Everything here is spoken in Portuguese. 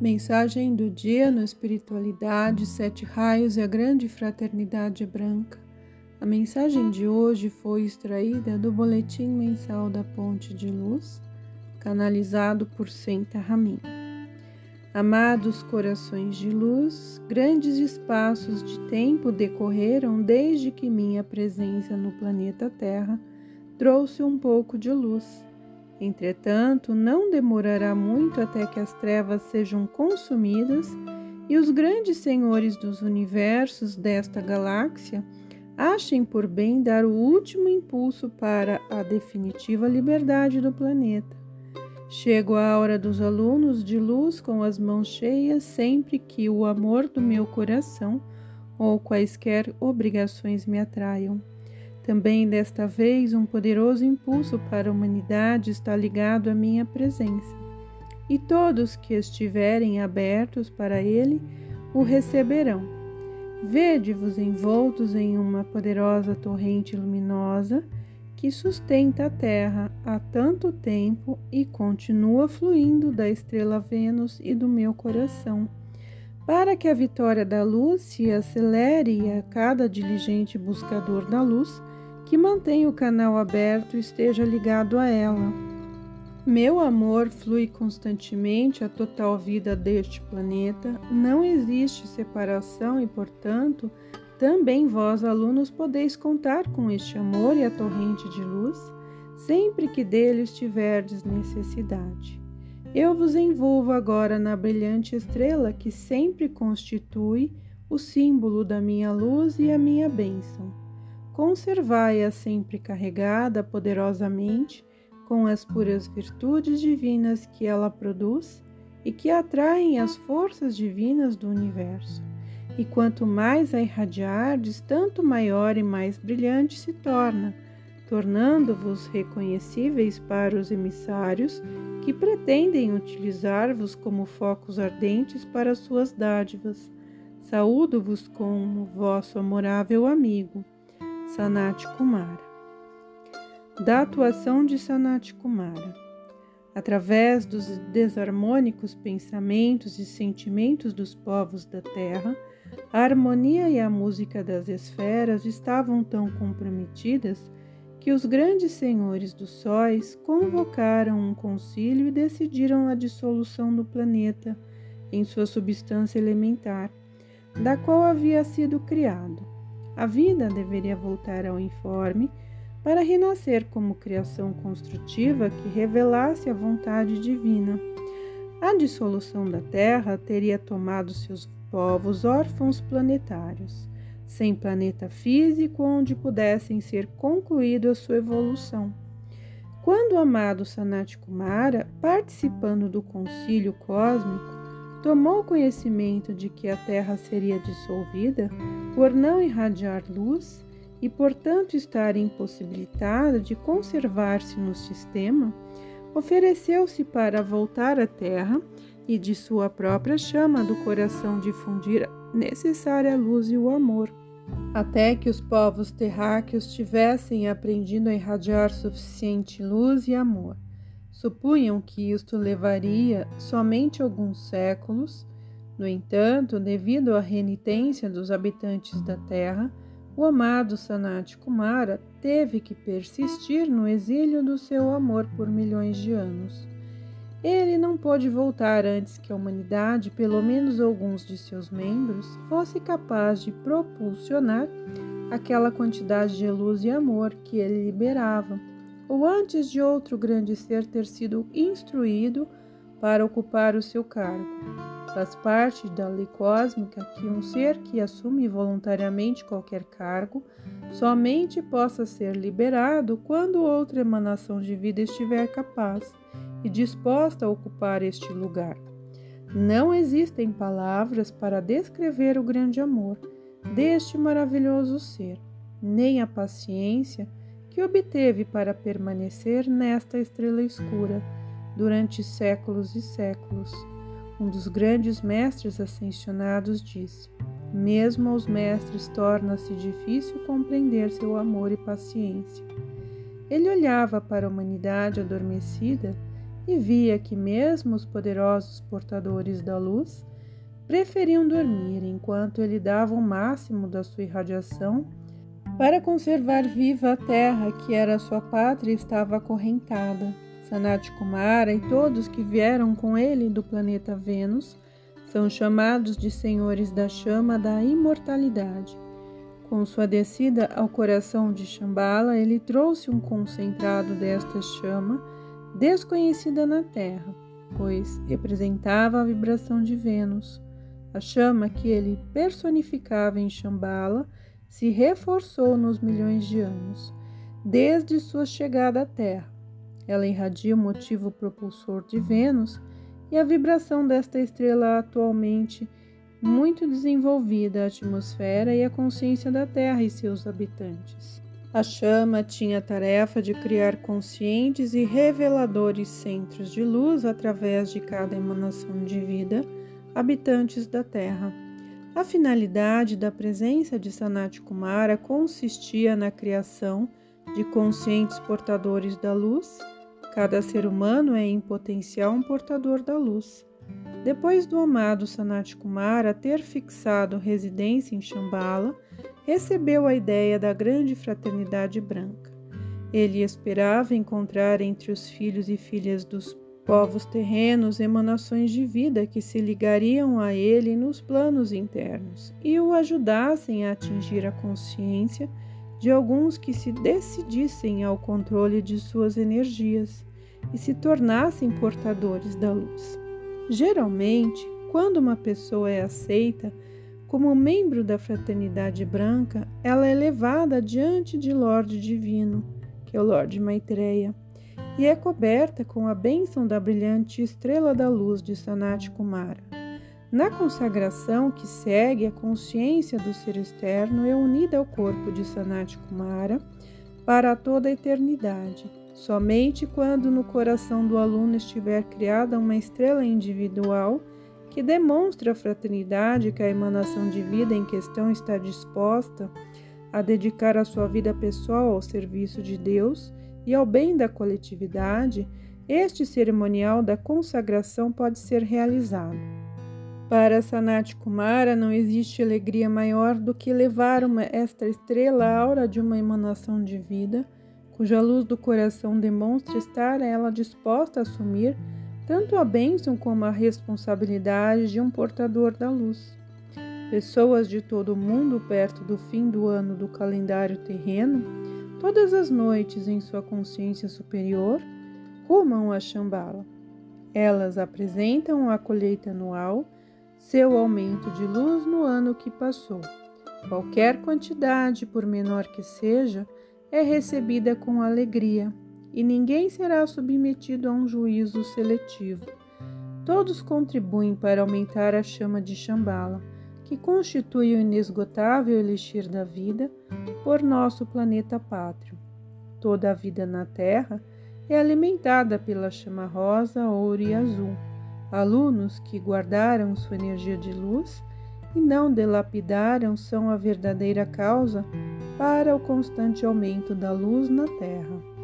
Mensagem do dia no Espiritualidade, Sete Raios e a Grande Fraternidade Branca. A mensagem de hoje foi extraída do Boletim Mensal da Ponte de Luz, canalizado por Senta Ramin. Amados corações de luz, grandes espaços de tempo decorreram desde que minha presença no planeta Terra trouxe um pouco de luz Entretanto, não demorará muito até que as trevas sejam consumidas e os grandes senhores dos universos desta galáxia achem por bem dar o último impulso para a definitiva liberdade do planeta. Chego à hora dos alunos de luz com as mãos cheias sempre que o amor do meu coração ou quaisquer obrigações me atraiam. Também desta vez, um poderoso impulso para a humanidade está ligado à minha presença, e todos que estiverem abertos para ele o receberão. Vede-vos envoltos em uma poderosa torrente luminosa que sustenta a Terra há tanto tempo e continua fluindo da estrela Vênus e do meu coração. Para que a vitória da luz se acelere a cada diligente buscador da luz, que mantenha o canal aberto e esteja ligado a ela. Meu amor flui constantemente a total vida deste planeta, não existe separação e, portanto, também vós, alunos, podeis contar com este amor e a torrente de luz, sempre que deles tiverdes necessidade. Eu vos envolvo agora na brilhante estrela que sempre constitui o símbolo da minha luz e a minha bênção conservai-a sempre carregada poderosamente com as puras virtudes divinas que ela produz e que atraem as forças divinas do universo. E quanto mais a irradiardes, tanto maior e mais brilhante se torna, tornando-vos reconhecíveis para os emissários que pretendem utilizar-vos como focos ardentes para suas dádivas. Saúdo-vos como vosso amorável amigo. Sanat Kumara. Da atuação de Sanat Kumara. Através dos desarmônicos pensamentos e sentimentos dos povos da Terra, a harmonia e a música das esferas estavam tão comprometidas que os grandes senhores dos sóis convocaram um concílio e decidiram a dissolução do planeta em sua substância elementar, da qual havia sido criado. A vida deveria voltar ao informe para renascer como criação construtiva que revelasse a vontade divina. A dissolução da Terra teria tomado seus povos órfãos planetários, sem planeta físico onde pudessem ser concluída a sua evolução. Quando o amado Sanat Kumara, participando do concílio cósmico, tomou conhecimento de que a Terra seria dissolvida por não irradiar luz e, portanto, estar impossibilitada de conservar-se no sistema, ofereceu-se para voltar à Terra e de sua própria chama do coração difundir a necessária luz e o amor, até que os povos terráqueos tivessem aprendido a irradiar suficiente luz e amor. Supunham que isto levaria somente alguns séculos. No entanto, devido à renitência dos habitantes da Terra, o amado Sanat Kumara teve que persistir no exílio do seu amor por milhões de anos. Ele não pôde voltar antes que a humanidade, pelo menos alguns de seus membros, fosse capaz de propulsionar aquela quantidade de luz e amor que ele liberava ou antes de outro grande ser ter sido instruído para ocupar o seu cargo. Faz parte da lei cósmica que um ser que assume voluntariamente qualquer cargo somente possa ser liberado quando outra emanação de vida estiver capaz e disposta a ocupar este lugar. Não existem palavras para descrever o grande amor deste maravilhoso ser, nem a paciência que obteve para permanecer nesta estrela escura durante séculos e séculos. Um dos grandes mestres ascensionados disse: Mesmo aos mestres torna-se difícil compreender seu amor e paciência. Ele olhava para a humanidade adormecida e via que mesmo os poderosos portadores da luz preferiam dormir enquanto ele dava o máximo da sua irradiação para conservar viva a terra que era sua pátria estava acorrentada. Sanat Kumara e todos que vieram com ele do planeta Vênus são chamados de senhores da chama da imortalidade. Com sua descida ao coração de Shambhala, ele trouxe um concentrado desta chama desconhecida na Terra, pois representava a vibração de Vênus. A chama que ele personificava em Shambhala se reforçou nos milhões de anos, desde sua chegada à Terra. Ela irradia o motivo propulsor de Vênus e a vibração desta estrela atualmente muito desenvolvida a atmosfera e a consciência da Terra e seus habitantes. A chama tinha a tarefa de criar conscientes e reveladores centros de luz através de cada emanação de vida, habitantes da Terra. A finalidade da presença de Sanat Kumara consistia na criação de conscientes portadores da luz Cada ser humano é, em potencial, um portador da luz. Depois do amado Sanat Kumara ter fixado residência em Shambhala, recebeu a ideia da grande fraternidade branca. Ele esperava encontrar entre os filhos e filhas dos povos terrenos emanações de vida que se ligariam a ele nos planos internos e o ajudassem a atingir a consciência de alguns que se decidissem ao controle de suas energias e se tornassem portadores da luz. Geralmente, quando uma pessoa é aceita como membro da fraternidade branca, ela é levada diante de Lorde Divino, que é o Lorde Maitreya, e é coberta com a bênção da brilhante estrela da luz de Sanat Kumara. Na consagração que segue, a consciência do ser externo é unida ao corpo de Sanat Kumara para toda a eternidade. Somente quando no coração do aluno estiver criada uma estrela individual que demonstra a fraternidade que a emanação de vida em questão está disposta a dedicar a sua vida pessoal ao serviço de Deus e ao bem da coletividade, este cerimonial da consagração pode ser realizado. Para Sanat Kumara não existe alegria maior do que levar uma, esta estrela aura de uma emanação de vida, cuja luz do coração demonstra estar ela disposta a assumir tanto a bênção como a responsabilidade de um portador da luz. Pessoas de todo o mundo, perto do fim do ano do calendário terreno, todas as noites em sua consciência superior, rumam a Shambhala. Elas apresentam a colheita anual seu aumento de luz no ano que passou. Qualquer quantidade, por menor que seja, é recebida com alegria, e ninguém será submetido a um juízo seletivo. Todos contribuem para aumentar a chama de Shambhala, que constitui o inesgotável elixir da vida por nosso planeta pátrio. Toda a vida na Terra é alimentada pela chama rosa, ouro e azul Alunos que guardaram sua energia de luz e não delapidaram são a verdadeira causa para o constante aumento da luz na Terra.